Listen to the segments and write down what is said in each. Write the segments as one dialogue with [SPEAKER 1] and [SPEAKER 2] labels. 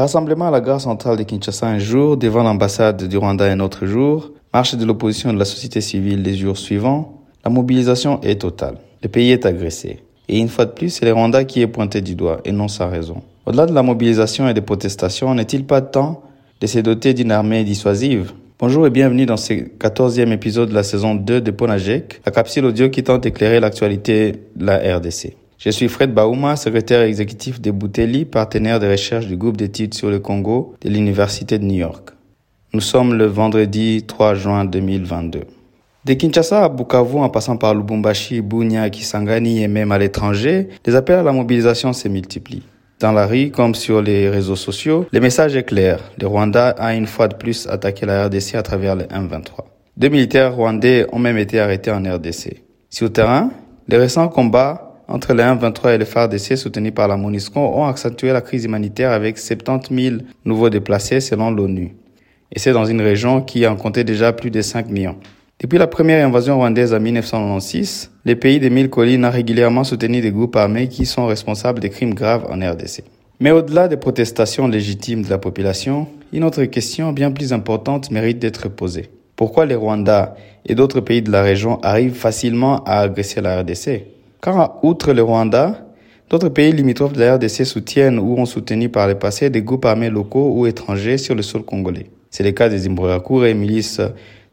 [SPEAKER 1] Rassemblement à la gare centrale de Kinshasa un jour, devant l'ambassade du Rwanda un autre jour, marche de l'opposition de la société civile les jours suivants, la mobilisation est totale. Le pays est agressé. Et une fois de plus, c'est le Rwanda qui est pointé du doigt et non sa raison. Au-delà de la mobilisation et des protestations, n'est-il pas temps de se doter d'une armée dissuasive? Bonjour et bienvenue dans ce 14e épisode de la saison 2 de Ponajek, la capsule audio qui tente d'éclairer l'actualité de la RDC. Je suis Fred Baouma, secrétaire exécutif de Bouteli, partenaire de recherche du groupe d'études sur le Congo de l'Université de New York. Nous sommes le vendredi 3 juin 2022. De Kinshasa à Bukavu, en passant par Lubumbashi, Bunia, Kisangani et même à l'étranger, les appels à la mobilisation se multiplient. Dans la rue comme sur les réseaux sociaux, le message est clair. Le Rwanda a une fois de plus attaqué la RDC à travers le M23. Deux militaires rwandais ont même été arrêtés en RDC. Sur terrain, les récents combats entre les M23 et les FARDC soutenus par la MONUSCO ont accentué la crise humanitaire avec 70 000 nouveaux déplacés selon l'ONU. Et c'est dans une région qui en comptait déjà plus de 5 millions. Depuis la première invasion rwandaise en 1996, les pays des mille collines ont régulièrement soutenu des groupes armés qui sont responsables des crimes graves en RDC. Mais au-delà des protestations légitimes de la population, une autre question bien plus importante mérite d'être posée. Pourquoi les Rwandais et d'autres pays de la région arrivent facilement à agresser la RDC Car outre le Rwanda, d'autres pays limitrophes de la RDC soutiennent ou ont soutenu par le passé des groupes armés locaux ou étrangers sur le sol congolais. C'est le cas des Imbonerakure et milices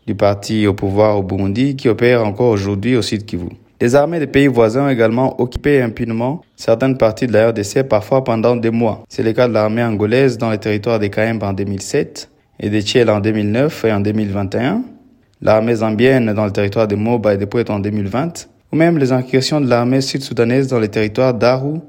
[SPEAKER 1] du parti au pouvoir au Burundi qui opère encore aujourd'hui au sud Kivu. Les armées des pays voisins ont également occupé impunément certaines parties de la RDC, parfois pendant des mois. C'est le cas de l'armée angolaise dans les territoires des Kaembe en 2007 et des Tchèles en 2009 et en 2021, l'armée zambienne dans le territoire de Moba et de en 2020, ou même les incursions de l'armée sud-soudanaise dans les territoires d'Aru,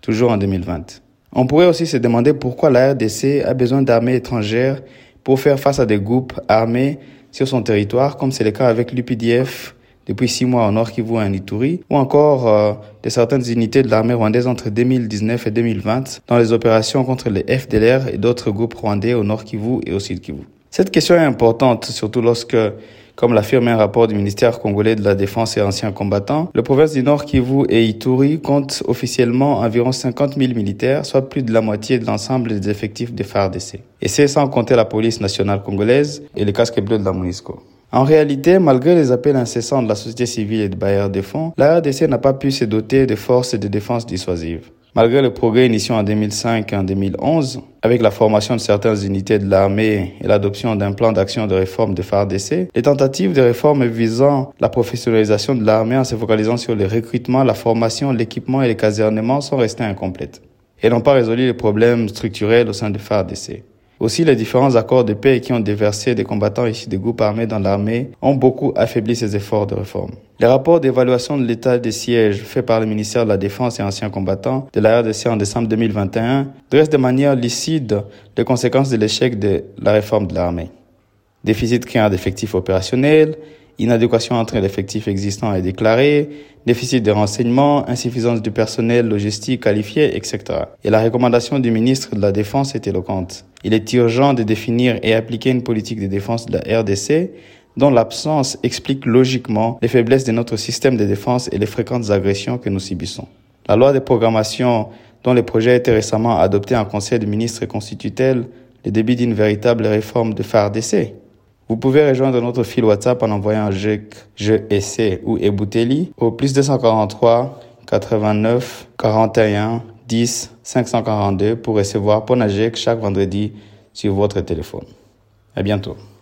[SPEAKER 1] toujours en 2020. On pourrait aussi se demander pourquoi la RDC a besoin d'armées étrangères pour faire face à des groupes armés sur son territoire, comme c'est le cas avec l'UPDF depuis six mois au Nord Kivu et en Ituri, ou encore euh, de certaines unités de l'armée rwandaise entre 2019 et 2020 dans les opérations contre les FDLR et d'autres groupes rwandais au Nord Kivu et au Sud Kivu. Cette question est importante, surtout lorsque comme l'affirme un rapport du ministère congolais de la Défense et anciens combattants, le province du Nord Kivu et Ituri compte officiellement environ 50 000 militaires, soit plus de la moitié de l'ensemble des effectifs des FARDC. Et c'est sans compter la police nationale congolaise et les casques bleus de la MONUSCO. En réalité, malgré les appels incessants de la société civile et de bailleurs de fonds, la RDC n'a pas pu se doter de forces de défense dissuasives. Malgré le progrès initié en 2005 et en 2011, avec la formation de certaines unités de l'armée et l'adoption d'un plan d'action de réforme de FARDC, les tentatives de réforme visant la professionnalisation de l'armée en se focalisant sur le recrutement, la formation, l'équipement et le casernement sont restées incomplètes et n'ont pas résolu les problèmes structurels au sein de FARDC. Aussi, les différents accords de paix qui ont déversé des combattants issus des groupes armés dans l'armée ont beaucoup affaibli ces efforts de réforme. Les rapports d'évaluation de l'état des sièges faits par le ministère de la Défense et anciens combattants de la RDC en décembre 2021 dressent de manière lucide les conséquences de l'échec de la réforme de l'armée. Déficit criant d'effectifs opérationnels, inadéquation entre l'effectif existant et déclaré, déficit de renseignements, insuffisance du personnel logistique qualifié, etc. Et la recommandation du ministre de la Défense est éloquente. Il est urgent de définir et appliquer une politique de défense de la RDC dont l'absence explique logiquement les faiblesses de notre système de défense et les fréquentes agressions que nous subissons. La loi de programmation dont le projet a été récemment adopté en Conseil des ministres constitue le début d'une véritable réforme de FARDC vous pouvez rejoindre notre fil WhatsApp en envoyant je essaie ou Ebouteli au plus 243 89 41 10 542 pour recevoir Ponajek chaque vendredi sur votre téléphone. À bientôt.